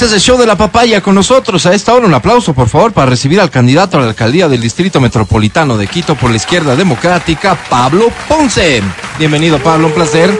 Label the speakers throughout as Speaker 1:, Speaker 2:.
Speaker 1: Este es el show de la papaya con nosotros. A esta hora un aplauso, por favor, para recibir al candidato a la alcaldía del Distrito Metropolitano de Quito por la izquierda democrática, Pablo Ponce. Bienvenido, Pablo, un placer.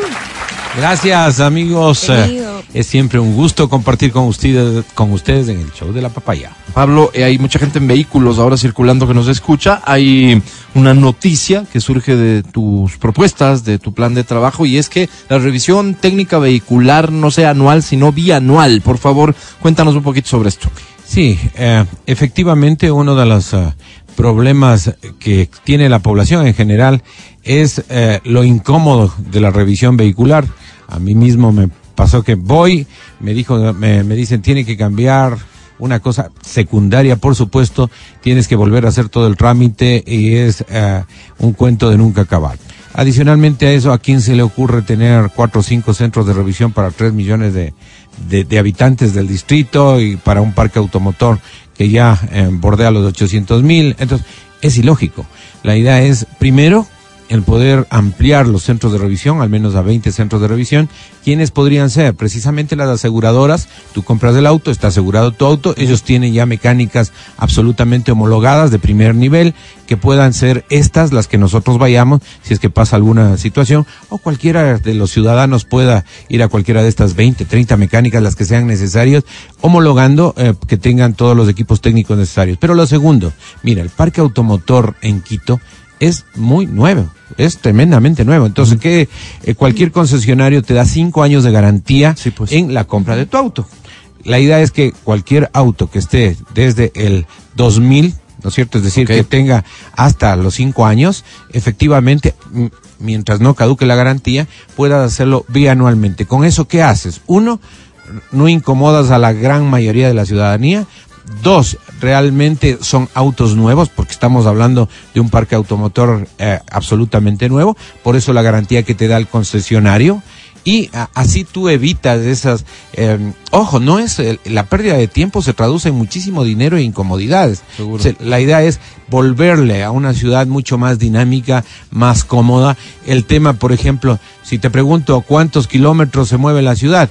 Speaker 2: Gracias, amigos.
Speaker 3: Bienvenido.
Speaker 2: Es siempre un gusto compartir con ustedes, con ustedes en el show de la papaya.
Speaker 1: Pablo, eh, hay mucha gente en vehículos ahora circulando que nos escucha. Hay una noticia que surge de tus propuestas, de tu plan de trabajo, y es que la revisión técnica vehicular no sea anual, sino bianual. Por favor, cuéntanos un poquito sobre esto.
Speaker 2: Sí, eh, efectivamente uno de los eh, problemas que tiene la población en general es eh, lo incómodo de la revisión vehicular. A mí mismo me pasó que voy, me dijo, me, dicen tiene que cambiar una cosa secundaria, por supuesto, tienes que volver a hacer todo el trámite y es eh, un cuento de nunca acabar. Adicionalmente a eso, ¿a quién se le ocurre tener cuatro o cinco centros de revisión para tres millones de, de, de habitantes del distrito y para un parque automotor que ya eh, bordea los 800 mil? Entonces, es ilógico. La idea es, primero, el poder ampliar los centros de revisión, al menos a 20 centros de revisión. ¿Quiénes podrían ser? Precisamente las aseguradoras. Tú compras el auto, está asegurado tu auto, ellos tienen ya mecánicas absolutamente homologadas de primer nivel, que puedan ser estas las que nosotros vayamos, si es que pasa alguna situación, o cualquiera de los ciudadanos pueda ir a cualquiera de estas 20, 30 mecánicas, las que sean necesarias, homologando eh, que tengan todos los equipos técnicos necesarios. Pero lo segundo, mira, el parque automotor en Quito es muy nuevo, es tremendamente nuevo. Entonces, que eh, cualquier concesionario te da cinco años de garantía
Speaker 1: Sí, pues.
Speaker 2: en la compra de tu auto. La idea es que cualquier auto que esté desde el 2000, ¿no es cierto? Es decir, que tenga hasta los cinco años, efectivamente, mientras no caduque la garantía, puedas hacerlo bianualmente. ¿Con eso qué haces? Uno, no incomodas a la gran mayoría de la ciudadanía. Dos, realmente son autos nuevos, porque estamos hablando de un parque automotor eh, absolutamente nuevo, por eso la garantía que te da el concesionario. Y a- así tú evitas esas... eh, ojo, no es el- la pérdida de tiempo se traduce en muchísimo dinero e incomodidades.
Speaker 1: Seguro.
Speaker 2: Se- la idea es volverle a una ciudad mucho más dinámica, más cómoda. El tema, por ejemplo, si te pregunto cuántos kilómetros se mueve la ciudad,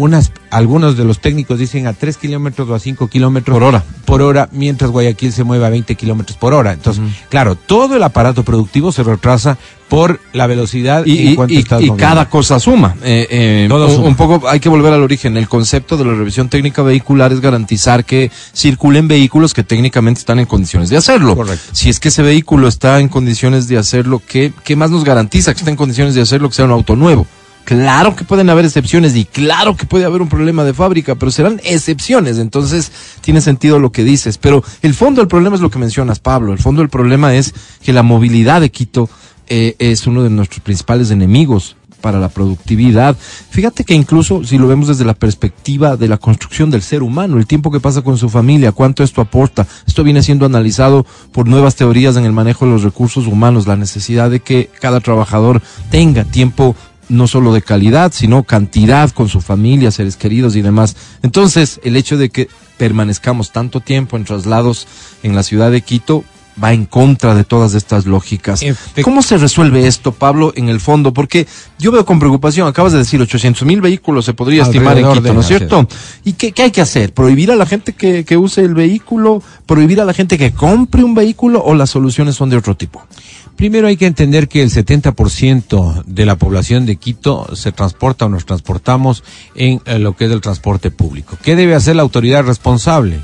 Speaker 2: unas, algunos de los técnicos dicen a 3 kilómetros o a 5 kilómetros
Speaker 1: Por hora.
Speaker 2: por hora, mientras Guayaquil se mueve a 20 kilómetros por hora. Entonces, claro, todo el aparato productivo se retrasa por la velocidad
Speaker 1: Y, y- y- y cada cosa suma. Eh, eh,
Speaker 2: Todo
Speaker 1: un,
Speaker 2: suma.
Speaker 1: un poco hay que volver al origen. El concepto de la revisión técnica vehicular es garantizar que circulen vehículos que técnicamente están en condiciones de hacerlo.
Speaker 2: Correcto.
Speaker 1: Si es que ese vehículo está en condiciones de hacerlo, ¿qué, qué más nos garantiza que está en condiciones de hacerlo que sea un auto nuevo? Claro que pueden haber excepciones y claro que puede haber un problema de fábrica, pero serán excepciones. Entonces tiene sentido lo que dices. Pero el fondo del problema es lo que mencionas, Pablo. El fondo del problema es que la movilidad de Quito eh, es uno de nuestros principales enemigos para la productividad. Fíjate que incluso si lo vemos desde la perspectiva de la construcción del ser humano, el tiempo que pasa con su familia, cuánto esto aporta, esto viene siendo analizado por nuevas teorías en el manejo de los recursos humanos, la necesidad de que cada trabajador tenga tiempo no solo de calidad, sino cantidad con su familia, seres queridos y demás. Entonces, el hecho de que permanezcamos tanto tiempo en traslados en la ciudad de Quito va en contra de todas estas lógicas.
Speaker 2: Efect-
Speaker 1: ¿Cómo se resuelve esto, Pablo, en el fondo? Porque yo veo con preocupación, acabas de decir 800 mil vehículos se podría estimar en Quito, ¿no es cierto? ¿Y qué, qué hay que hacer? ¿Prohibir a la gente que, que use el vehículo? ¿Prohibir a la gente que compre un vehículo? ¿O las soluciones son de otro tipo?
Speaker 2: Primero hay que entender que el 70% de la población de Quito se transporta o nos transportamos en eh, lo que es el transporte público. ¿Qué debe hacer la autoridad responsable?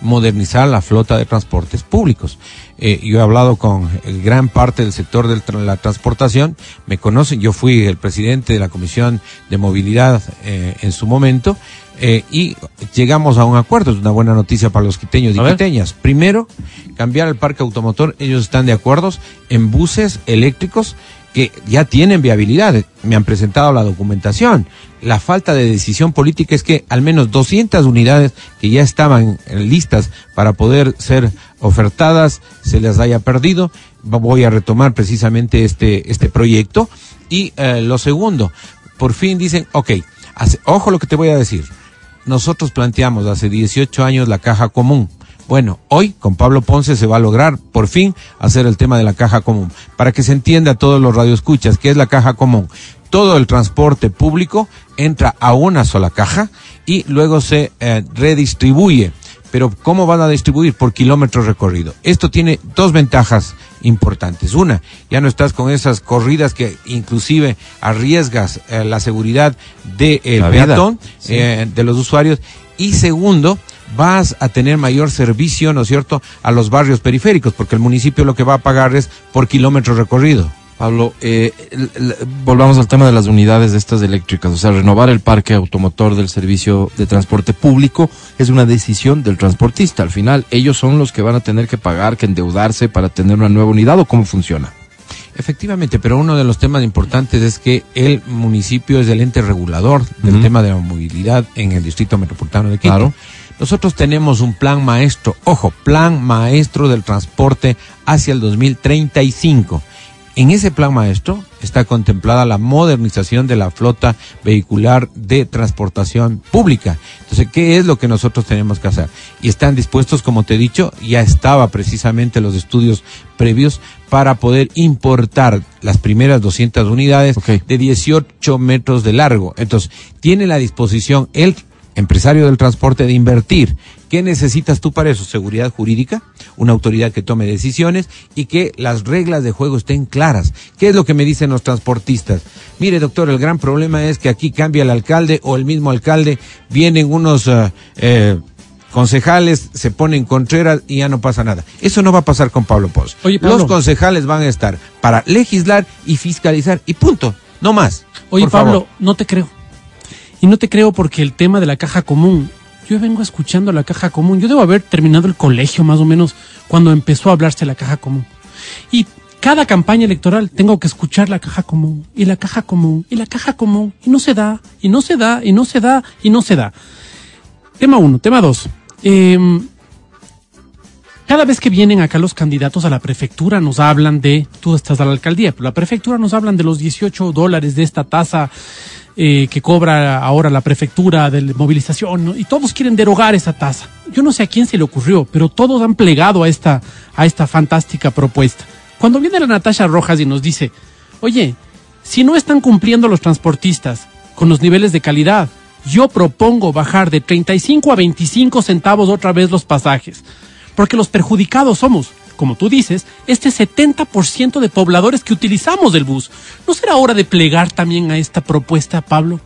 Speaker 2: Modernizar la flota de transportes públicos. Eh, yo he hablado con eh, gran parte del sector de la transportación, me conocen, yo fui el presidente de la Comisión de Movilidad en su momento, eh, y llegamos a un acuerdo, es una buena noticia para los quiteños y quiteñas. Primero, cambiar el parque automotor, ellos están de acuerdo en buses eléctricos que ya tienen viabilidad, me han presentado la documentación. La falta de decisión política es que al menos 200 unidades que ya estaban eh, listas para poder ser ofertadas se les haya perdido. Voy a retomar precisamente este, este proyecto. Y eh, lo segundo, por fin dicen, ok, ojo lo que te voy a decir. Nosotros planteamos hace 18 años la caja común. Bueno, hoy con Pablo Ponce se va a lograr por fin hacer el tema de la caja común. Para que se entienda a todos los radioescuchas, ¿qué es la caja común? Todo el transporte público entra a una sola caja y luego se eh, redistribuye. Pero ¿cómo van a distribuir? Por kilómetros recorrido. Esto tiene dos ventajas importantes. Una, ya no estás con esas corridas que inclusive arriesgas eh, la seguridad del de, peatón, sí. eh, de los usuarios. Y segundo, vas a tener mayor servicio, ¿no es cierto?, a los barrios periféricos, porque el municipio lo que va a pagar es por kilómetro recorrido.
Speaker 1: Pablo, eh, volvamos al tema de las unidades de estas eléctricas, o sea, renovar el parque automotor del servicio de transporte público es una decisión del transportista. Al final, ellos son los que van a tener que pagar, que endeudarse para tener una nueva unidad o cómo funciona.
Speaker 2: Efectivamente, pero uno de los temas importantes es que el municipio es el ente regulador del uh -huh. tema de la movilidad en el distrito metropolitano de Quito. Claro. Nosotros tenemos un plan maestro, ojo, plan maestro del transporte hacia el 2035. En ese plan maestro está contemplada la modernización de la flota vehicular de transportación pública. Entonces, ¿qué es lo que nosotros tenemos que hacer? Y están dispuestos, como te he dicho, ya estaba precisamente los estudios previos para poder importar las primeras 200 unidades okay. de 18 metros de largo. Entonces, tiene la disposición el empresario del transporte de invertir. ¿Qué necesitas tú para eso? Seguridad jurídica, una autoridad que tome decisiones y que las reglas de juego estén claras. ¿Qué es lo que me dicen los transportistas? Mire, doctor, el gran problema es que aquí cambia el alcalde o el mismo alcalde, vienen unos uh, eh, concejales, se ponen contreras y ya no pasa nada. Eso no va a pasar con Pablo Pons.
Speaker 3: Oye, Pablo.
Speaker 2: Los concejales van a estar para legislar y fiscalizar y punto, no más.
Speaker 3: Oye, Pablo,
Speaker 2: favor.
Speaker 3: no te creo. Y no te creo porque el tema de la caja común, yo vengo escuchando la caja común. Yo debo haber terminado el colegio más o menos cuando empezó a hablarse la caja común. Y cada campaña electoral tengo que escuchar la caja común y la caja común y la caja común y no se da y no se da y no se da y no se da. Tema uno, tema dos. Eh, cada vez que vienen acá los candidatos a la prefectura nos hablan de, tú estás a la alcaldía, pero la prefectura nos hablan de los 18 dólares de esta tasa eh, que cobra ahora la prefectura de movilización, y todos quieren derogar esa tasa. Yo no sé a quién se le ocurrió, pero todos han plegado a esta, a esta fantástica propuesta. Cuando viene la Natasha Rojas y nos dice, oye, si no están cumpliendo los transportistas con los niveles de calidad, yo propongo bajar de 35 a 25 centavos otra vez los pasajes, porque los perjudicados somos como tú dices, este 70% de pobladores que utilizamos el bus. ¿No será hora de plegar también a esta propuesta, Pablo?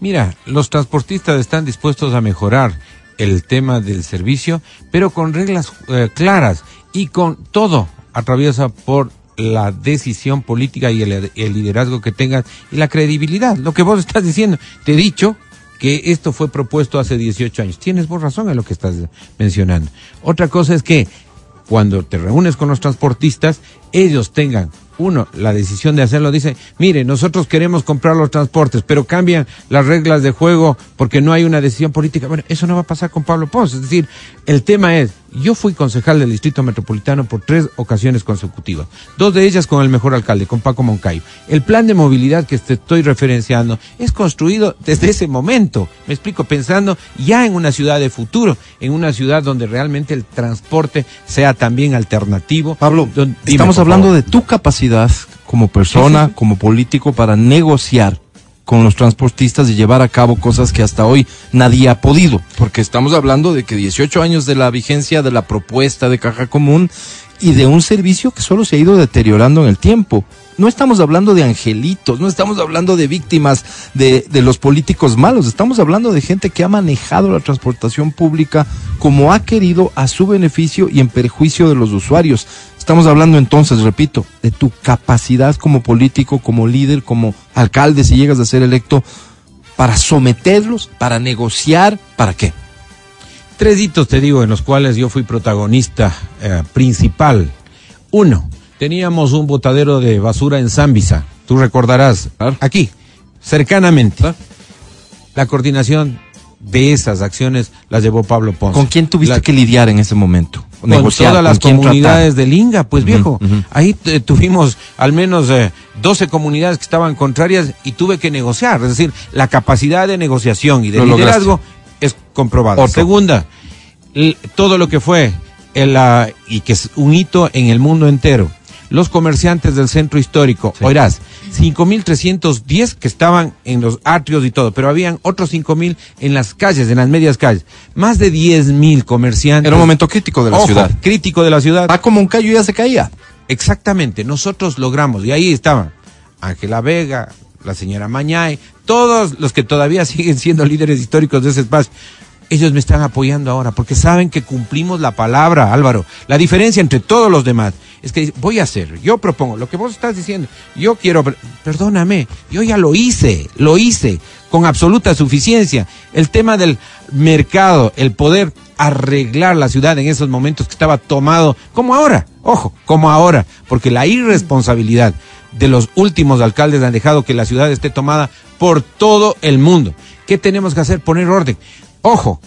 Speaker 2: Mira, los transportistas están dispuestos a mejorar el tema del servicio, pero con reglas eh, claras y con todo atraviesa por la decisión política y el, el, liderazgo que tengas y la credibilidad. Lo que vos estás diciendo, te he dicho que esto fue propuesto hace 18 años. Tienes vos razón en lo que estás mencionando. Otra cosa es que cuando te reúnes con los transportistas, ellos tengan uno, la decisión de hacerlo, dice, mire, nosotros queremos comprar los transportes, pero cambian las reglas de juego porque no hay una decisión política. Bueno, eso no va a pasar con Pablo Pons. Es decir, el tema es, yo fui concejal del Distrito Metropolitano por tres ocasiones consecutivas, dos de ellas con el mejor alcalde, con Paco Moncayo. El plan de movilidad que te estoy referenciando es construido desde ese momento, me explico, pensando ya en una ciudad de futuro, en una ciudad donde realmente el transporte sea también alternativo.
Speaker 1: Pablo, donde, estamos hablando de tu capacidad como persona, sí, sí. como político, para negociar con los transportistas y llevar a cabo cosas que hasta hoy nadie ha podido, porque estamos hablando de que 18 años de la vigencia de la propuesta de caja común y de un servicio que solo se ha ido deteriorando en el tiempo. No estamos hablando de angelitos, no estamos hablando de víctimas de, de, los políticos malos, estamos hablando de gente que ha manejado la transportación pública como ha querido a su beneficio y en perjuicio de los usuarios. Estamos hablando entonces, repito, de tu capacidad como político, como líder, como alcalde, si llegas a ser electo, para someterlos, para negociar, ¿para qué?
Speaker 2: Tres hitos, te digo, en los cuales yo fui protagonista eh, principal. Uno, teníamos un botadero de basura en Zambisa, tú recordarás, claro. aquí, cercanamente. Claro. La coordinación de esas acciones las llevó Pablo Ponce.
Speaker 1: ¿Con quién tuviste La, que lidiar en ese momento?
Speaker 2: Con negociar, todas las comunidades del Inga, pues viejo. Uh -huh, uh -huh. Ahí eh, tuvimos al menos eh, 12 comunidades que estaban contrarias y tuve que negociar. Es decir, la capacidad de negociación y de lo liderazgo lograste. es comprobada. Otro. Segunda, todo lo que fue el, uh, y que es un hito en el mundo entero los comerciantes del centro histórico. Sí. Oirás, 5.310 que estaban en los atrios y todo, pero habían otros 5.000 en las calles, en las medias calles. Más de 10.000 comerciantes.
Speaker 1: Era un momento crítico de la
Speaker 2: Ojo,
Speaker 1: ciudad.
Speaker 2: Crítico de la ciudad.
Speaker 1: Va como un callo ya se caía.
Speaker 2: Exactamente, nosotros logramos, y ahí estaban Ángela Vega, la señora Mañay, todos los que todavía siguen siendo líderes históricos de ese espacio. Ellos me están apoyando ahora porque saben que cumplimos la palabra, Álvaro. La diferencia entre todos los demás es que voy a hacer, yo propongo lo que vos estás diciendo. Yo quiero, perdóname, yo ya lo hice, lo hice con absoluta suficiencia. El tema del mercado, el poder arreglar la ciudad en esos momentos que estaba tomado, como ahora, ojo, como ahora, porque la irresponsabilidad de los últimos alcaldes han dejado que la ciudad esté tomada por todo el mundo. ¿Qué tenemos que hacer? Poner orden. Ojo,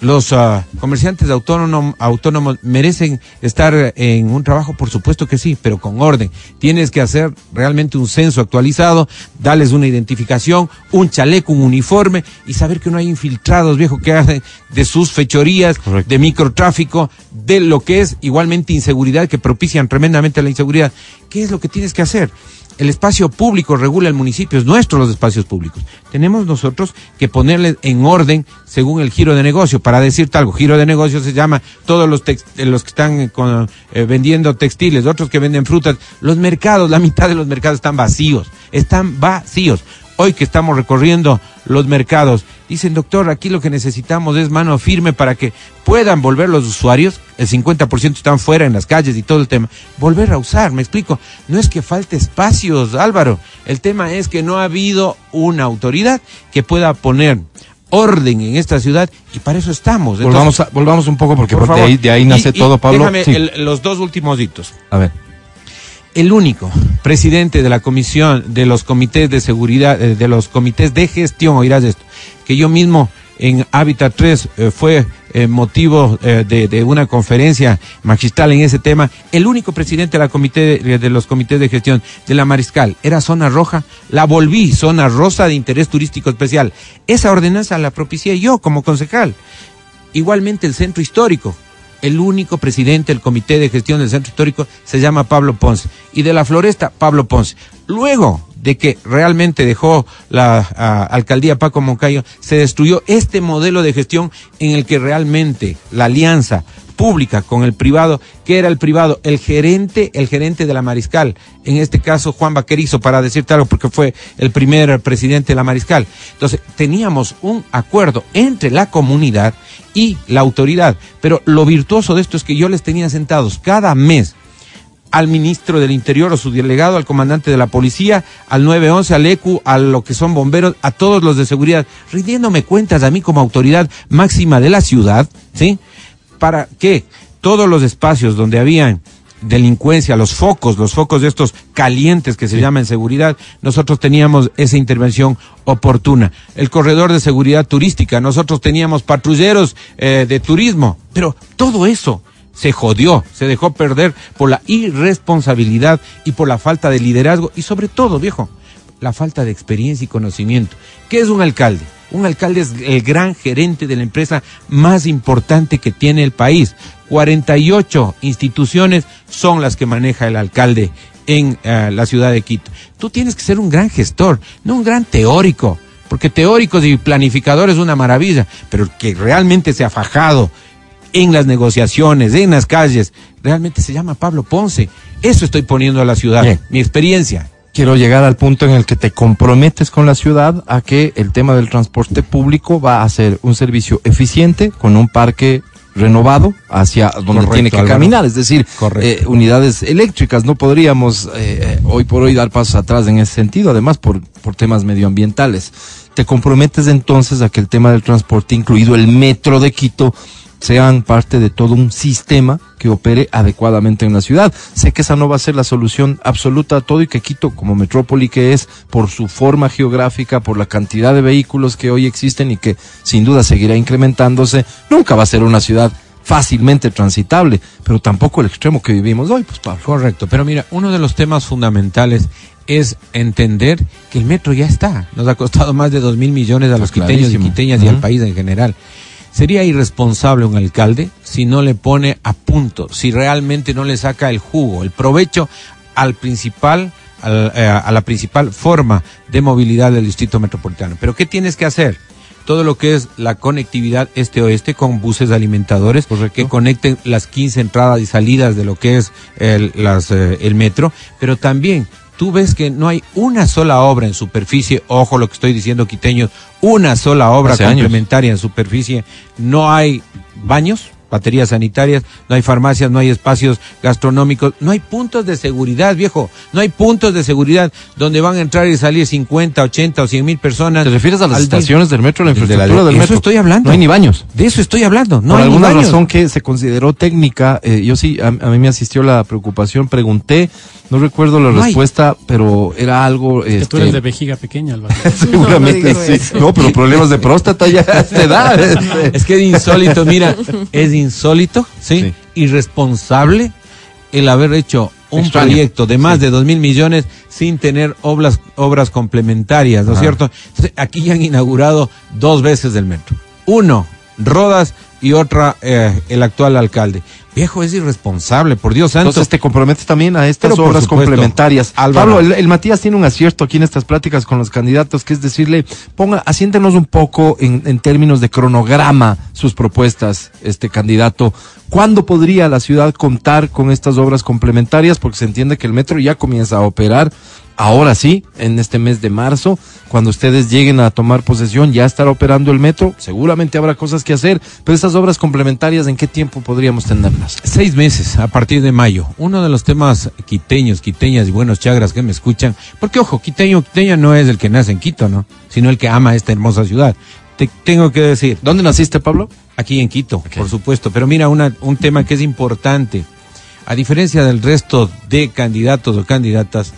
Speaker 2: los uh, comerciantes autónomos, autónomos merecen estar en un trabajo, por supuesto que sí, pero con orden. Tienes que hacer realmente un censo actualizado, darles una identificación, un chaleco, un uniforme y saber que no hay infiltrados, viejo, que hacen de sus fechorías,
Speaker 1: Correcto.
Speaker 2: de microtráfico, de lo que es igualmente inseguridad, que propician tremendamente la inseguridad. ¿Qué es lo que tienes que hacer? El espacio público regula el municipio, es nuestro los espacios públicos. Tenemos nosotros que ponerle en orden según el giro de negocio. Para decirte algo, giro de negocio se llama todos los, eh, los que están con, eh, vendiendo textiles, otros que venden frutas. Los mercados, la mitad de los mercados están vacíos, están vacíos. Hoy que estamos recorriendo los mercados, dicen, doctor, aquí lo que necesitamos es mano firme para que puedan volver los usuarios, el 50% están fuera en las calles y todo el tema, volver a usar, me explico. No es que falte espacios, Álvaro, el tema es que no ha habido una autoridad que pueda poner orden en esta ciudad y para eso estamos. Entonces,
Speaker 1: Volvamos, a- volvamos un poco porque
Speaker 2: por
Speaker 1: de
Speaker 2: favor.
Speaker 1: ahí, de ahí nace
Speaker 2: Y-
Speaker 1: todo, Pablo.
Speaker 2: Déjame
Speaker 1: Sí.
Speaker 2: el- los dos últimos ditos.
Speaker 1: A ver.
Speaker 2: El único presidente de la comisión de los comités de seguridad, eh, de los comités de gestión, oirás esto, que yo mismo en Hábitat 3 eh, fue eh, motivo eh, de, una conferencia magistral en ese tema. El único presidente de, la comité, de los comités de gestión de la Mariscal era zona roja, la volví zona rosa de interés turístico especial. Esa ordenanza la propicié yo como concejal. Igualmente el centro histórico. El único presidente del comité de gestión del centro histórico se llama Pablo Ponce. Y de la floresta, Pablo Ponce. Luego de que realmente dejó la alcaldía Paco Moncayo, se destruyó este modelo de gestión en el que realmente la alianza pública con el privado, que era el privado, el gerente, el gerente de la Mariscal, en este caso Juan Vaquerizo, para decirte algo, porque fue el primer presidente de la Mariscal. Entonces, teníamos un acuerdo entre la comunidad y la autoridad, pero lo virtuoso de esto es que yo les tenía sentados cada mes al ministro del Interior o su delegado, al comandante de la policía, al 911, al ECU, a lo que son bomberos, a todos los de seguridad, rindiéndome cuentas a mí como autoridad máxima de la ciudad, ¿sí? Para que todos los espacios donde habían delincuencia, los focos, los focos de estos calientes que se llaman seguridad, nosotros teníamos esa intervención oportuna. El corredor de seguridad turística, nosotros teníamos patrulleros eh, de turismo, pero todo eso se jodió, se dejó perder por la irresponsabilidad y por la falta de liderazgo y sobre todo, viejo, la falta de experiencia y conocimiento. ¿Qué es un alcalde? Un alcalde es el gran gerente de la empresa más importante que tiene el país. 48 instituciones son las que maneja el alcalde en eh, la ciudad de Quito. Tú tienes que ser un gran gestor, no un gran teórico, porque teóricos y planificadores es una maravilla, pero que realmente se ha fajado en las negociaciones, en las calles, realmente se llama Pablo Ponce. Eso estoy poniendo a la ciudad,
Speaker 1: Bien.
Speaker 2: mi experiencia.
Speaker 1: Quiero llegar al punto en el que te comprometes con la ciudad a que el tema del transporte público va a ser un servicio eficiente con un parque renovado hacia donde
Speaker 2: Correcto,
Speaker 1: tiene que
Speaker 2: Álvaro.
Speaker 1: caminar, es decir, eh, unidades eléctricas. No podríamos eh, hoy por hoy dar pasos atrás en ese sentido, además por, por temas medioambientales. Te comprometes entonces a que el tema del transporte, incluido el metro de Quito, sean parte de todo un sistema que opere adecuadamente en la ciudad. Sé que esa no va a ser la solución absoluta a todo y que Quito, como metrópoli que es, por su forma geográfica, por la cantidad de vehículos que hoy existen y que sin duda seguirá incrementándose, nunca va a ser una ciudad fácilmente transitable, pero tampoco el extremo que vivimos hoy, pues Pablo.
Speaker 2: Correcto, pero mira, uno de los temas fundamentales es entender que el metro ya está. Nos ha costado más de dos mil millones a los quiteños y quiteñas y al país en general. Sería irresponsable un alcalde si no le pone a punto, si realmente no le saca el jugo, el provecho al principal al- eh, a la principal forma de movilidad del distrito metropolitano. Pero ¿qué tienes que hacer? Todo lo que es la conectividad este-oeste con buses alimentadores que conecten las 15 entradas y salidas de lo que es el, las, eh, el metro, pero también tú ves que no hay una sola obra en superficie, ojo lo que estoy diciendo quiteños, una sola obra
Speaker 1: Hace años.
Speaker 2: complementaria en superficie, no hay baños, baterías sanitarias, no hay farmacias, no hay espacios gastronómicos, no hay puntos de seguridad, viejo, no hay puntos de seguridad donde van a entrar y salir 50, 80 o 100 mil personas.
Speaker 1: ¿Te refieres a las estaciones del metro, la
Speaker 2: De la-
Speaker 1: infraestructura del
Speaker 2: eso
Speaker 1: metro?
Speaker 2: estoy hablando.
Speaker 1: No hay ni baños.
Speaker 2: De eso estoy hablando, no
Speaker 1: Por
Speaker 2: hay ni
Speaker 1: alguna
Speaker 2: baños.
Speaker 1: razón que se consideró técnica, eh, yo sí, a, a mí me asistió la preocupación, pregunté, no recuerdo la
Speaker 2: No hay.
Speaker 1: respuesta, pero era algo...
Speaker 3: Que tú
Speaker 1: este,
Speaker 3: eres de vejiga pequeña, Álvaro.
Speaker 1: Seguramente
Speaker 4: No,
Speaker 1: sí. No, pero problemas de próstata ya a esta edad. este.
Speaker 2: Es que es insólito, mira, es insólito, ¿sí?
Speaker 1: Sí.
Speaker 2: Irresponsable el haber hecho un
Speaker 1: Extraño.
Speaker 2: proyecto de más
Speaker 1: Sí.
Speaker 2: de dos mil millones sin tener obras, obras complementarias, ¿no es cierto? Entonces, aquí ya han inaugurado dos veces el metro. Uno, Rodas y otra, eh, el actual alcalde. Viejo, es irresponsable, por Dios santo.
Speaker 1: Entonces te comprometes también a estas
Speaker 2: Pero
Speaker 1: obras
Speaker 2: supuesto,
Speaker 1: complementarias.
Speaker 2: Álvaro.
Speaker 1: Pablo, el, el Matías tiene un acierto aquí en estas pláticas con los candidatos, que es decirle, ponga, asiéntenos un poco en, en términos de cronograma sus propuestas, este candidato. ¿Cuándo podría la ciudad contar con estas obras complementarias? Porque se entiende que el metro ya comienza a operar. Ahora sí, en este mes de marzo, cuando ustedes lleguen a tomar posesión, ya estará operando el metro. Seguramente habrá cosas que hacer, pero estas obras complementarias, ¿en qué tiempo podríamos tenerlas?
Speaker 2: Seis meses a partir de mayo. Uno de los temas quiteños, quiteñas y buenos chagras que me escuchan, porque ojo, quiteño, quiteña no es el que nace en Quito, ¿no? Sino el que ama esta hermosa ciudad. Te tengo que decir,
Speaker 1: ¿Dónde naciste, Pablo?
Speaker 2: aquí en Quito, por supuesto, pero mira una, un tema que es importante. A diferencia del resto de candidatos o candidatas,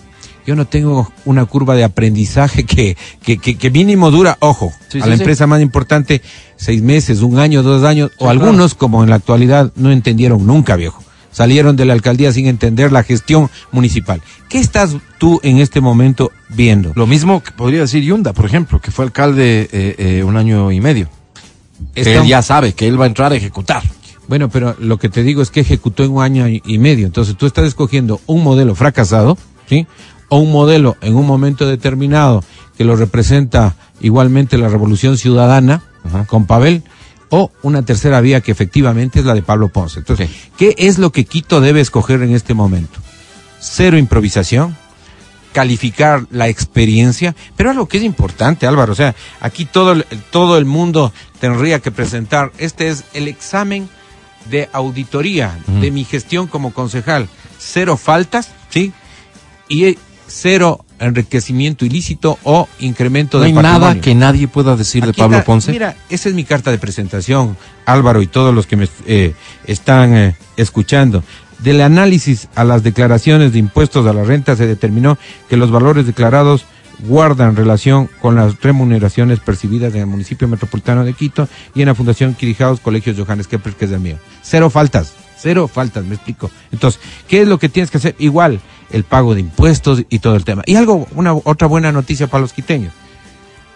Speaker 2: yo no tengo una curva de aprendizaje que, que, que, que mínimo dura, ojo,
Speaker 1: Sí,
Speaker 2: a
Speaker 1: sí,
Speaker 2: la empresa más importante, seis meses, un año, dos años, o algunos, como en la actualidad, no entendieron nunca, viejo. Salieron de la alcaldía sin entender la gestión municipal. ¿Qué estás tú en este momento viendo?
Speaker 1: Lo mismo que podría decir Yunda, por ejemplo, que fue alcalde eh, eh, un año y medio. Que
Speaker 2: Está-
Speaker 1: él ya sabe que él va a entrar a ejecutar.
Speaker 2: Bueno, pero lo que te digo es que ejecutó en un año y medio. Entonces tú estás escogiendo un modelo fracasado, ¿sí? O un modelo en un momento determinado que lo representa igualmente la revolución ciudadana
Speaker 1: Ajá.
Speaker 2: con Pavel, o una tercera vía que efectivamente es la de Pablo Ponce. Entonces. ¿qué es lo que Quito debe escoger en este momento? Cero improvisación, calificar la experiencia, pero algo que es importante, Álvaro, o sea, aquí todo el, todo el mundo tendría que presentar, este es el examen de auditoría de mi gestión como concejal, cero faltas, ¿sí? Y cero enriquecimiento ilícito o incremento
Speaker 1: No
Speaker 2: de
Speaker 1: hay nada
Speaker 2: patrimonio.
Speaker 1: que nadie pueda decir de Pablo
Speaker 2: está-
Speaker 1: Ponce.
Speaker 2: Mira, esa es mi carta de presentación, Álvaro y todos los que me eh, están eh, escuchando. Del análisis a las declaraciones de impuestos a la renta se determinó que los valores declarados guardan relación con las remuneraciones percibidas en el municipio metropolitano de Quito y en la Fundación Quirijaos Colegios Johannes Kepler, que es el mío. Cero faltas, cero faltas, me explico. Entonces, ¿qué es lo que tienes que hacer? Igual, el pago de impuestos y todo el tema. Y algo, una otra buena noticia para los quiteños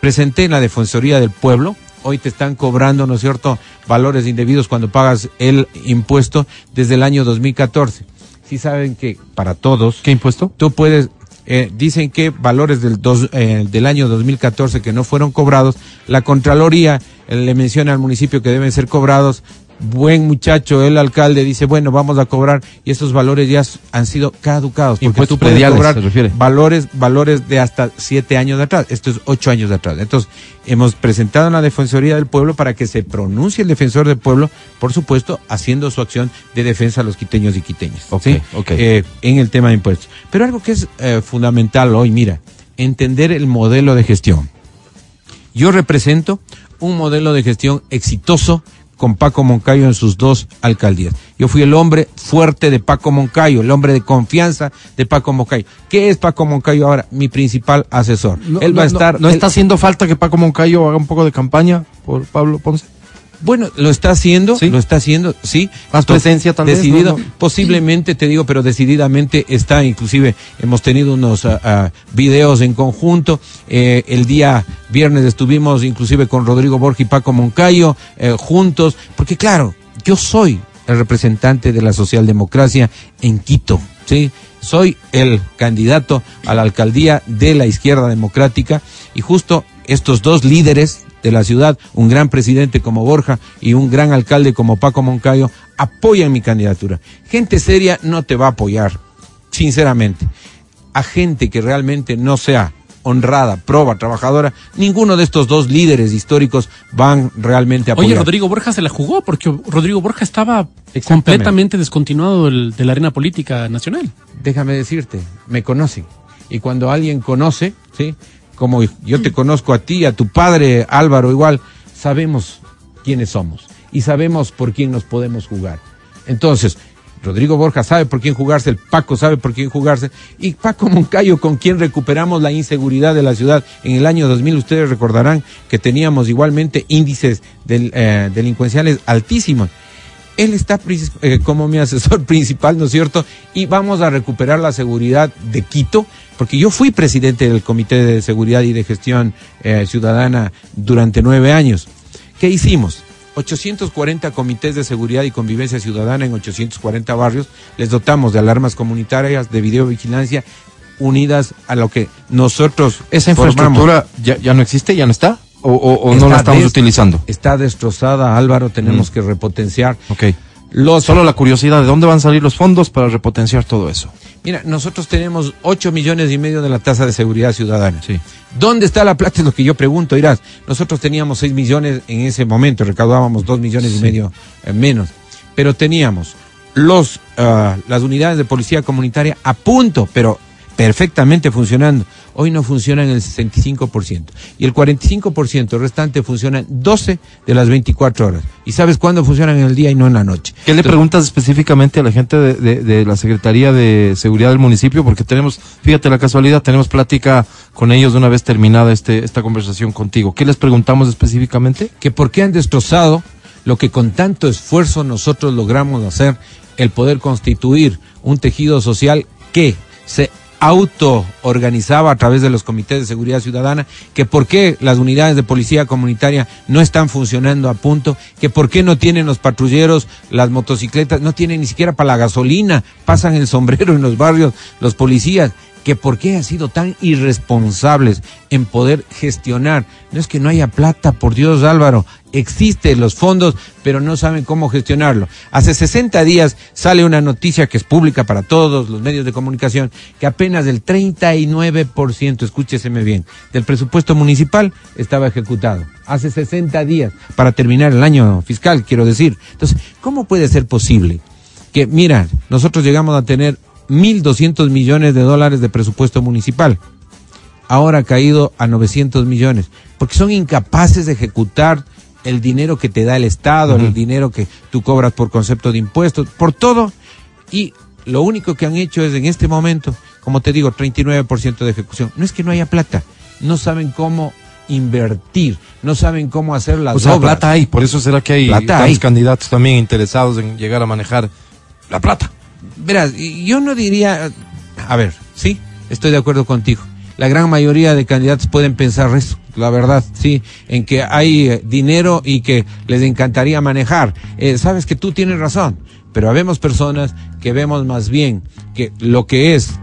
Speaker 2: presenté en la Defensoría del Pueblo. Hoy te están cobrando, ¿no es cierto?, valores indebidos cuando pagas el impuesto desde el año 2014. Sí saben que para todos,
Speaker 1: ¿Qué impuesto?
Speaker 2: tú puedes, eh, dicen que valores del, dos, eh, del año 2014 que no fueron cobrados, la Contraloría eh, le menciona al municipio que deben ser cobrados. Buen muchacho, el alcalde dice, bueno, vamos a cobrar y estos valores ya han sido caducados. Porque
Speaker 1: Impuestos
Speaker 2: tú puedes
Speaker 1: prediales,
Speaker 2: cobrar
Speaker 1: se refiere.
Speaker 2: valores, valores de hasta siete años de atrás. Esto es ocho años de atrás. Entonces, hemos presentado en la Defensoría del Pueblo para que se pronuncie el defensor del pueblo, por supuesto, haciendo su acción de defensa a los quiteños y quiteñas.
Speaker 1: Ok,
Speaker 2: ¿sí?
Speaker 1: ok.
Speaker 2: Eh, en el tema de impuestos. Pero algo que es eh, fundamental hoy, mira, entender el modelo de gestión. Yo represento un modelo de gestión exitoso con Paco Moncayo en sus dos alcaldías. Yo fui el hombre fuerte de Paco Moncayo, el hombre de confianza de Paco Moncayo. ¿Qué es Paco Moncayo ahora? Mi principal asesor.
Speaker 1: No,
Speaker 2: él va a
Speaker 1: no,
Speaker 2: estar...
Speaker 1: ¿No,
Speaker 2: él-
Speaker 1: está haciendo falta que Paco Moncayo haga un poco de campaña por Pablo Ponce?
Speaker 2: Bueno, lo está haciendo,
Speaker 1: Sí.
Speaker 2: lo está haciendo, sí.
Speaker 1: Más presencia, tal
Speaker 2: Decidido, posiblemente, te digo, pero decididamente está, inclusive, hemos tenido unos ah, videos en conjunto. Eh, el día viernes estuvimos inclusive con Rodrigo Borja y Paco Moncayo eh, juntos, porque claro, yo soy el representante de la socialdemocracia en Quito. ¿sí? Soy el candidato a la alcaldía de la izquierda democrática y justo estos dos líderes de la ciudad, un gran presidente como Borja y un gran alcalde como Paco Moncayo, apoyan mi candidatura. Gente seria no te va a apoyar, sinceramente. A gente que realmente no sea honrada, proba, trabajadora, ninguno de estos dos líderes históricos van realmente a apoyar.
Speaker 3: Oye, Rodrigo Borja se la jugó porque Rodrigo Borja estaba completamente descontinuado del, de la arena política nacional.
Speaker 2: Déjame decirte, me conocen. Y cuando alguien conoce, ¿sí? Como yo te conozco a ti, a tu padre Álvaro igual, sabemos quiénes somos y sabemos por quién nos podemos jugar. Entonces, Rodrigo Borja sabe por quién jugarse, el Paco sabe por quién jugarse, y Paco Moncayo con quien recuperamos la inseguridad de la ciudad en el año 2000. Ustedes recordarán que teníamos igualmente índices del, eh, delincuenciales altísimos. Él está eh, como mi asesor principal, ¿no es cierto? Y vamos a recuperar la seguridad de Quito, porque yo fui presidente del Comité de Seguridad y de Gestión eh, Ciudadana durante nueve años. ¿Qué hicimos? 840 comités de seguridad y convivencia ciudadana en 840 barrios. Les dotamos de alarmas comunitarias, de videovigilancia, unidas a lo que nosotros.
Speaker 1: ¿Esa infraestructura ya, ya, no existe, ya no está? ¿O, o, no la estamos utilizando?
Speaker 2: Está destrozada, Álvaro, tenemos mm. que repotenciar.
Speaker 1: Solo la curiosidad, ¿de dónde van a salir los fondos para repotenciar todo eso?
Speaker 2: Mira, nosotros tenemos 8 millones y medio de la tasa de seguridad ciudadana.
Speaker 1: Sí.
Speaker 2: ¿Dónde está la plata? Es lo que yo pregunto, dirás. Nosotros teníamos 6 millones en ese momento, recaudábamos 2 millones y medio eh, menos. Pero teníamos los, uh, las unidades de policía comunitaria a punto, pero perfectamente funcionando. Hoy no funcionan el 65%. Y el 45% restante funcionan 12 de las 24 horas. ¿Y sabes cuándo funcionan en el día y no en la noche?
Speaker 1: ¿Qué le preguntas específicamente a la gente de, de, la Secretaría de Seguridad del municipio? Porque tenemos, fíjate la casualidad, tenemos plática con ellos una vez terminada este, esta conversación contigo. ¿Qué les preguntamos específicamente?
Speaker 2: Que por qué han destrozado lo que con tanto esfuerzo nosotros logramos hacer, el poder constituir un tejido social que se auto-organizaba a través de los comités de seguridad ciudadana, que por qué las unidades de policía comunitaria no están funcionando a punto, que por qué no tienen los patrulleros, las motocicletas, no tienen ni siquiera para la gasolina, pasan el sombrero en los barrios los policías, que por qué han sido tan irresponsables en poder gestionar. No es que no haya plata, por Dios Álvaro, existen los fondos, pero no saben cómo gestionarlo. Hace 60 días sale una noticia que es pública para todos los medios de comunicación, que apenas el 39%, escúcheseme bien, del presupuesto municipal estaba ejecutado. Hace 60 días, para terminar el año fiscal, quiero decir. Entonces, ¿cómo puede ser posible que, mira, nosotros llegamos a tener 1.200 millones de dólares de presupuesto municipal. Ahora ha caído a 900 millones, porque son incapaces de ejecutar el dinero que te da el Estado, el dinero que tú cobras por concepto de impuestos, por todo. Y lo único que han hecho es en este momento, como te digo, 39% de ejecución. No es que no haya plata, no saben cómo invertir, no saben cómo hacer las
Speaker 1: o sea, plata hay, por eso será que hay, plata candidatos también interesados en llegar a manejar la plata
Speaker 2: verás, yo no diría, a ver, sí, estoy de acuerdo contigo. La gran mayoría de candidatos pueden pensar eso, la verdad, sí, en que hay eh, dinero y que les encantaría manejar. Eh, sabes que tú tienes razón, pero habemos personas que vemos más bien que lo que es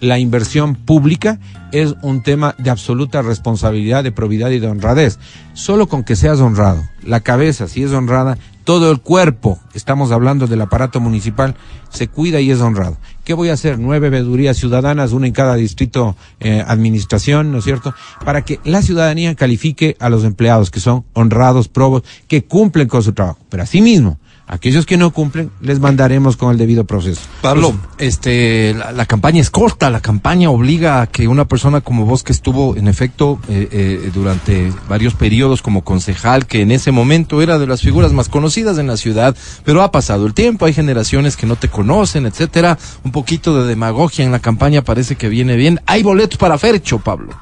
Speaker 2: la inversión pública es un tema de absoluta responsabilidad, de probidad y de honradez. Solo con que seas honrado, la cabeza, si es honrada, todo el cuerpo, estamos hablando del aparato municipal, se cuida y es honrado. ¿Qué voy a hacer? Nueve veedurías ciudadanas, una en cada distrito eh, administración, ¿no es cierto? Para que la ciudadanía califique a los empleados que son honrados, probos, que cumplen con su trabajo. Pero asimismo, Aquellos que no cumplen, les mandaremos con el debido proceso.
Speaker 1: Pablo, este, la, campaña es corta, la campaña obliga a que una persona como vos que estuvo, en efecto, eh, eh, durante varios periodos como concejal, que en ese momento era de las figuras más conocidas en la ciudad, pero ha pasado el tiempo, hay generaciones que no te conocen, etcétera. Un poquito de demagogia en la campaña parece que viene bien. Hay boletos para Fercho, Pablo.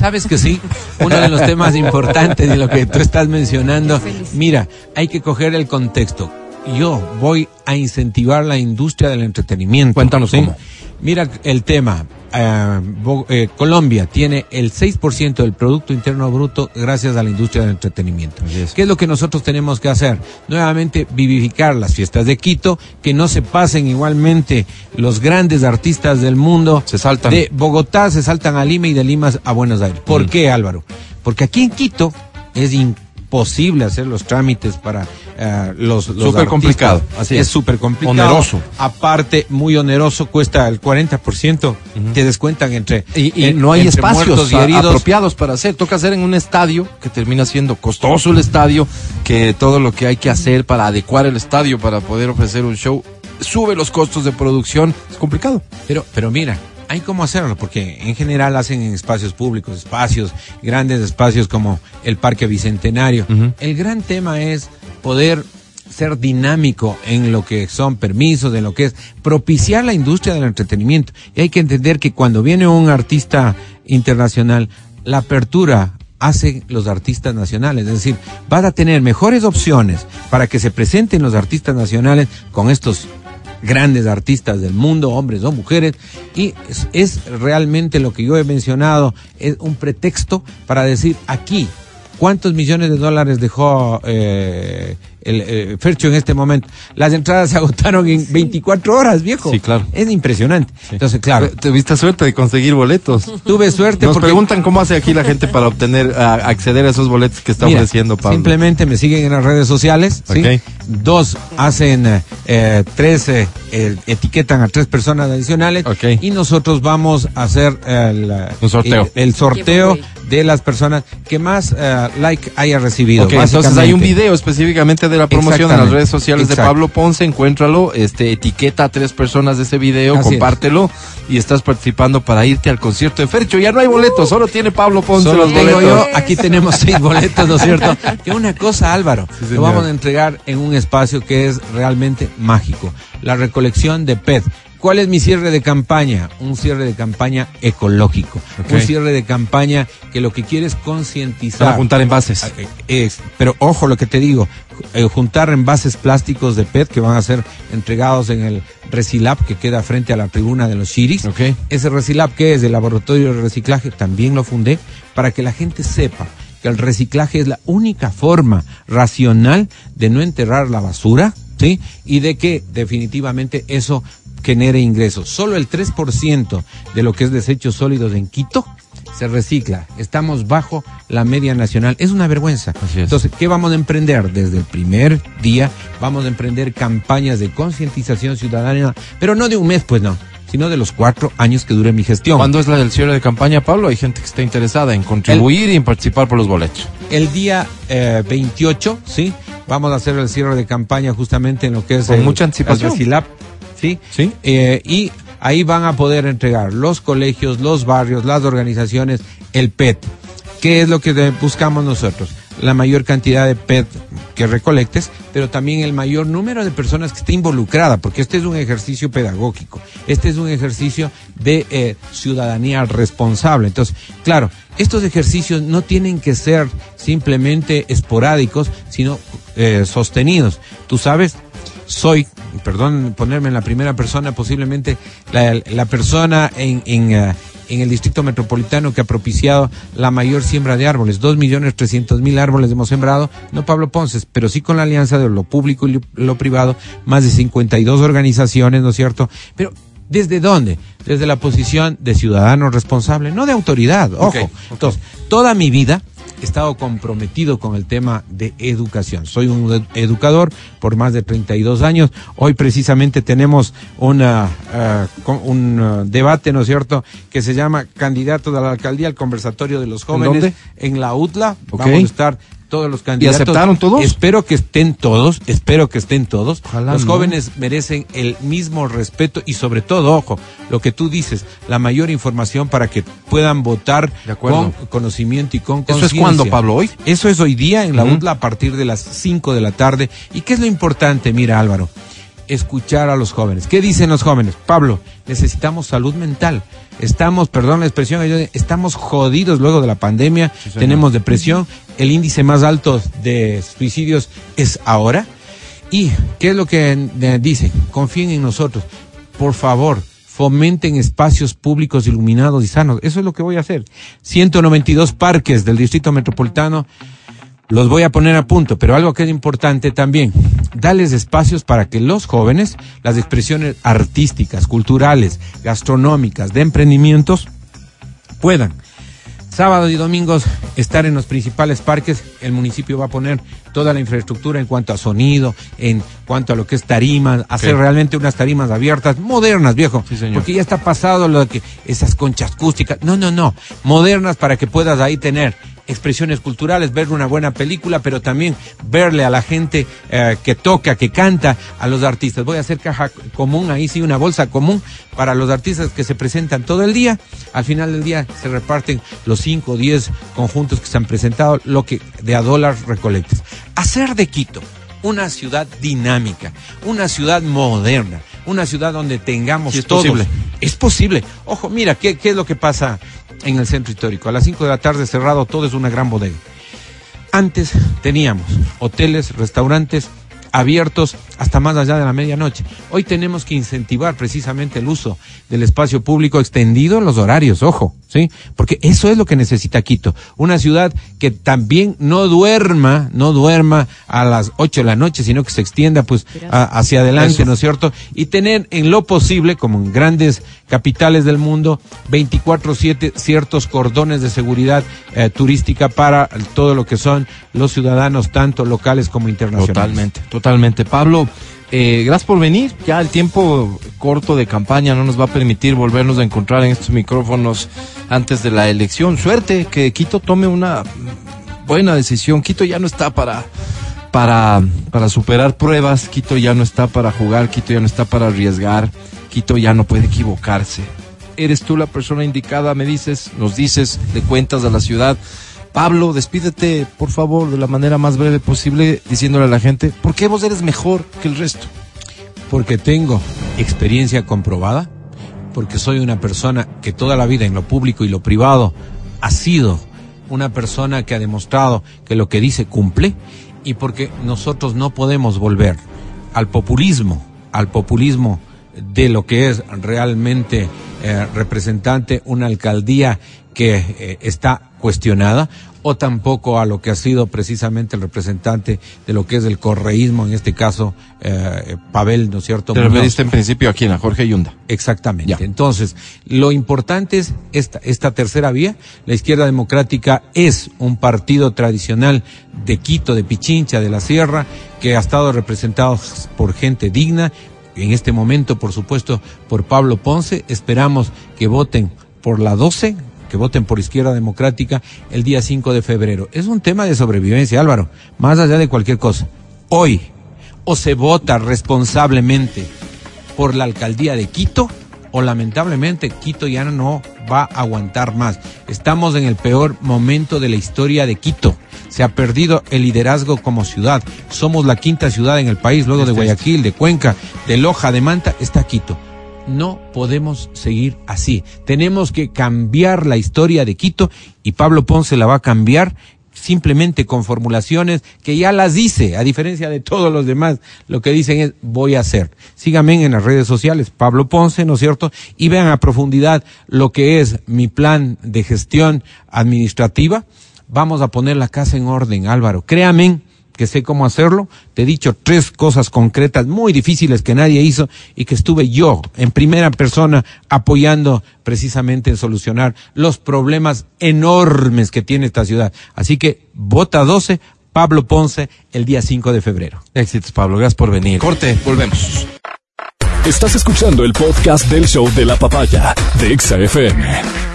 Speaker 2: Sabes que sí, uno de los temas importantes de lo que tú estás mencionando, mira, hay que coger el contexto. Yo voy a incentivar la industria del entretenimiento.
Speaker 1: Cuéntanos cómo.
Speaker 2: Mira el tema. Eh, eh, Colombia tiene el 6% del Producto Interno Bruto gracias a la industria del entretenimiento.
Speaker 1: Es.
Speaker 2: ¿Qué es lo que nosotros tenemos que hacer? Nuevamente vivificar las fiestas de Quito, que no se pasen igualmente los grandes artistas del mundo.
Speaker 1: Se saltan.
Speaker 2: De Bogotá se saltan a Lima y de Lima a Buenos Aires. ¿Por
Speaker 1: Mm.
Speaker 2: qué, Álvaro? Porque aquí en Quito es imposible hacer los trámites para eh, los, los
Speaker 1: Súper complicado, así
Speaker 2: es súper complicado.
Speaker 1: Oneroso.
Speaker 2: Aparte, muy oneroso, cuesta el 40%. Te descuentan entre.
Speaker 1: Y, y
Speaker 2: en-
Speaker 1: no hay espacios
Speaker 2: y heridos.
Speaker 1: apropiados para hacer. Toca hacer en un estadio que termina siendo costoso el estadio, que todo lo que hay que hacer para adecuar el estadio para poder ofrecer un show sube los costos de producción. Es complicado.
Speaker 2: Pero, pero mira, hay cómo hacerlo, porque en general hacen en espacios públicos, espacios, grandes espacios como el Parque Bicentenario. El gran tema es poder ser dinámico en lo que son permisos, en lo que es propiciar la industria del entretenimiento. Y hay que entender que cuando viene un artista internacional, la apertura hace los artistas nacionales. Es decir, van a tener mejores opciones para que se presenten los artistas nacionales con estos grandes artistas del mundo, hombres o mujeres, y es, realmente lo que yo he mencionado, es un pretexto para decir aquí, ¿cuántos millones de dólares dejó eh, el eh, Fercho en este momento? Las entradas se agotaron en 24 horas, viejo.
Speaker 1: Sí, claro.
Speaker 2: Es impresionante. Entonces, claro,
Speaker 1: Tuviste suerte de conseguir boletos.
Speaker 2: tuve suerte
Speaker 1: Nos
Speaker 2: porque...
Speaker 1: preguntan cómo hace aquí la gente para obtener, a- acceder a esos boletos que está
Speaker 2: Mira,
Speaker 1: ofreciendo Pablo.
Speaker 2: Simplemente me siguen en las redes sociales. ¿sí? Dos hacen eh, eh, tres, eh, eh, etiquetan a tres personas adicionales.
Speaker 1: Ok.
Speaker 2: Y nosotros vamos a hacer el,
Speaker 1: Un sorteo.
Speaker 2: el, el sorteo. De las personas que más eh, like haya recibido.
Speaker 1: Entonces hay un video específicamente de la promoción en las redes sociales de. Pablo Ponce, encuéntralo, este, etiqueta a tres personas de ese video,
Speaker 2: Así es.
Speaker 1: compártelo y estás participando para irte al concierto de Fercho. Ya no hay boletos, solo tiene Pablo Ponce
Speaker 2: Solo
Speaker 1: los boletos.
Speaker 2: yo, aquí tenemos seis boletos, ¿no es cierto? Que una cosa, Álvaro,
Speaker 1: Sí,
Speaker 2: lo vamos a entregar en un espacio que es realmente mágico, la recolección de PET. ¿Cuál es mi cierre de campaña? Un cierre de campaña ecológico, un cierre de campaña que lo que quiere es concientizar.
Speaker 1: Para juntar envases.
Speaker 2: Es- pero ojo lo que te digo, eh, juntar envases plásticos de PET que van a ser entregados en el Recilab que queda frente a la tribuna de los Chiris.
Speaker 1: Ok.
Speaker 2: Ese Recilab que es el laboratorio de reciclaje también lo fundé para que la gente sepa que el reciclaje es la única forma racional de no enterrar la basura, ¿sí? Y de que definitivamente eso genere ingresos. Solo el 3% de lo que es desechos sólidos en Quito se recicla. Estamos bajo la media nacional. Es una vergüenza. Entonces, ¿qué vamos a emprender? Desde el primer día vamos a emprender campañas de concientización ciudadana, pero no de un mes, pues no, sino de los cuatro años que dure mi gestión.
Speaker 1: ¿Cuándo es la del cierre de campaña, Pablo? Hay gente que está interesada en contribuir y en participar por los boletos.
Speaker 2: El día eh, 28, ¿sí? Vamos a hacer el cierre de campaña justamente en lo que es
Speaker 1: Con
Speaker 2: el,
Speaker 1: mucha anticipación.
Speaker 2: el ¿sí?
Speaker 1: Sí.
Speaker 2: Eh, y ahí van a poder entregar los colegios, los barrios, las organizaciones, el PET. ¿Qué es lo que buscamos nosotros? La mayor cantidad de PET que recolectes, pero también el mayor número de personas que esté involucrada, porque este es un ejercicio pedagógico, este es un ejercicio de eh, ciudadanía responsable. Entonces, claro, estos ejercicios no tienen que ser simplemente esporádicos, sino eh, sostenidos. Tú sabes, soy, perdón ponerme en la primera persona, posiblemente la, la persona en, en, eh, en el distrito metropolitano que ha propiciado la mayor siembra de árboles. Dos millones trescientos mil árboles hemos sembrado, no Pablo Ponces, pero sí con la alianza de lo público y lo, privado, más de 52 organizaciones, ¿no es cierto? Pero, ¿desde dónde? Desde la posición de ciudadano responsable, no de autoridad, ojo. Entonces, toda mi vida estado comprometido con el tema de educación. Soy un ed- educador por más de 32 años. Hoy precisamente tenemos una, ah, un ah, debate, ¿no es cierto?, que se llama Candidatos a la Alcaldía, el conversatorio de los jóvenes.
Speaker 1: dónde?
Speaker 2: En la UTLA. Vamos a estar todos los candidatos.
Speaker 1: aceptaron todos?
Speaker 2: Espero que estén todos, espero que estén todos.
Speaker 1: Ojalá
Speaker 2: los
Speaker 1: no.
Speaker 2: jóvenes merecen el mismo respeto y sobre todo, ojo, lo que tú dices, la mayor información para que puedan votar
Speaker 1: De
Speaker 2: con conocimiento y con
Speaker 1: ¿Eso es
Speaker 2: conciencia.
Speaker 1: cuándo, Pablo? ¿Hoy?
Speaker 2: Eso es hoy día en la
Speaker 1: Ujú.
Speaker 2: UTLA a partir de las 5 de la tarde. ¿Y qué es lo importante? Mira, Álvaro, escuchar a los jóvenes. ¿Qué dicen los jóvenes? Pablo, necesitamos salud mental. Estamos, perdón la expresión, estamos jodidos luego de la pandemia,
Speaker 1: Sí,
Speaker 2: tenemos depresión, el índice más alto de suicidios es ahora. ¿Y qué es lo que eh, dicen? Confíen en nosotros. Por favor, fomenten espacios públicos iluminados y sanos. Eso es lo que voy a hacer. 192 parques del Distrito Metropolitano los voy a poner a punto, pero algo que es importante también, darles espacios para que los jóvenes, las expresiones artísticas, culturales, gastronómicas, de emprendimientos, puedan sábados y domingos estar en los principales parques. El municipio va a poner toda la infraestructura en cuanto a sonido, en cuanto a lo que es tarimas, hacer realmente unas tarimas abiertas, modernas, viejo. Porque ya está pasado lo de que esas conchas acústicas. No, no, no. Modernas para que puedas ahí tener expresiones culturales, ver una buena película, pero también verle a la gente eh, que toca, que canta, a los artistas. Voy a hacer caja común, ahí sí, una bolsa común para los artistas que se presentan todo el día. Al final del día se reparten los 5 o 10 conjuntos que se han presentado, lo que de a dólar recolectes. Hacer de Quito una ciudad dinámica, una ciudad moderna, una ciudad donde tengamos
Speaker 1: es posible.
Speaker 2: Es posible. Ojo, mira, ¿qué, ¿qué es lo que pasa en el centro histórico. A las 5 de la tarde cerrado, todo es una gran bodega. Antes teníamos hoteles, restaurantes abiertos hasta más allá de la medianoche. Hoy tenemos que incentivar precisamente el uso del espacio público extendido en los horarios, ojo, ¿sí? Porque eso es lo que necesita Quito. Una ciudad que también no duerma, no duerma a las 8 de la noche, sino que se extienda pues hacia adelante, ¿no es cierto? Y tener en lo posible, como en grandes capitales del mundo, 24/7 ciertos cordones de seguridad eh, turística para todo lo que son los ciudadanos, tanto locales como internacionales.
Speaker 1: Totalmente, totalmente. Pablo, eh, gracias por venir. Ya el tiempo corto de campaña no nos va a permitir volvernos a encontrar en estos micrófonos antes de la elección. Suerte que Quito tome una buena decisión. Quito ya no está para, para, para superar pruebas. Quito ya no está para jugar. Quito ya no está para arriesgar. Quito ya no puede equivocarse. Eres tú la persona indicada, me dices, nos dices, de cuentas a la ciudad. Pablo, despídete, por favor, de la manera más breve posible, diciéndole a la gente, ¿por qué vos eres mejor que el resto?
Speaker 2: Porque tengo experiencia comprobada, porque soy una persona que toda la vida en lo público y lo privado ha sido una persona que ha demostrado que lo que dice cumple y porque nosotros no podemos volver al populismo, al populismo de lo que es realmente eh, representante una alcaldía que eh, está cuestionada o tampoco a lo que ha sido precisamente el representante de lo que es el correísmo, en este caso eh, Pavel, ¿no es cierto?
Speaker 1: Te referiste en principio a quién, a Jorge Yunda.
Speaker 2: Exactamente. Entonces, lo importante es esta, esta tercera vía. La izquierda democrática es un partido tradicional de Quito, de Pichincha, de la Sierra, que ha estado representado por gente digna. En este momento, por supuesto, por Pablo Ponce. Esperamos que voten por la 12, que voten por Izquierda Democrática el día 5 de febrero. Es un tema de sobrevivencia, Álvaro, más allá de cualquier cosa. Hoy, o se vota responsablemente por la alcaldía de Quito, o lamentablemente Quito ya no va a aguantar más. Estamos en el peor momento de la historia de Quito. Se ha perdido el liderazgo como ciudad. Somos la quinta ciudad en el país, luego de Guayaquil, de Cuenca, de Loja, de Manta, está Quito no podemos seguir así. Tenemos que cambiar la historia de Quito y Pablo Ponce la va a cambiar simplemente con formulaciones que ya las dice, a diferencia de todos los demás, lo que dicen es voy a hacer. Síganme en las redes sociales, Pablo Ponce, ¿no es cierto? Y vean a profundidad lo que es mi plan de gestión administrativa. Vamos a poner la casa en orden, Álvaro. Créame que sé cómo hacerlo. Te he dicho tres cosas concretas muy difíciles que nadie hizo y que estuve yo en primera persona apoyando precisamente en solucionar los problemas enormes que tiene esta ciudad. Así que vota 12, Pablo Ponce, el día 5 de febrero.
Speaker 1: Éxitos, Pablo. Gracias por venir. Corte, volvemos.
Speaker 4: Estás escuchando el podcast del show de la papaya de XFM.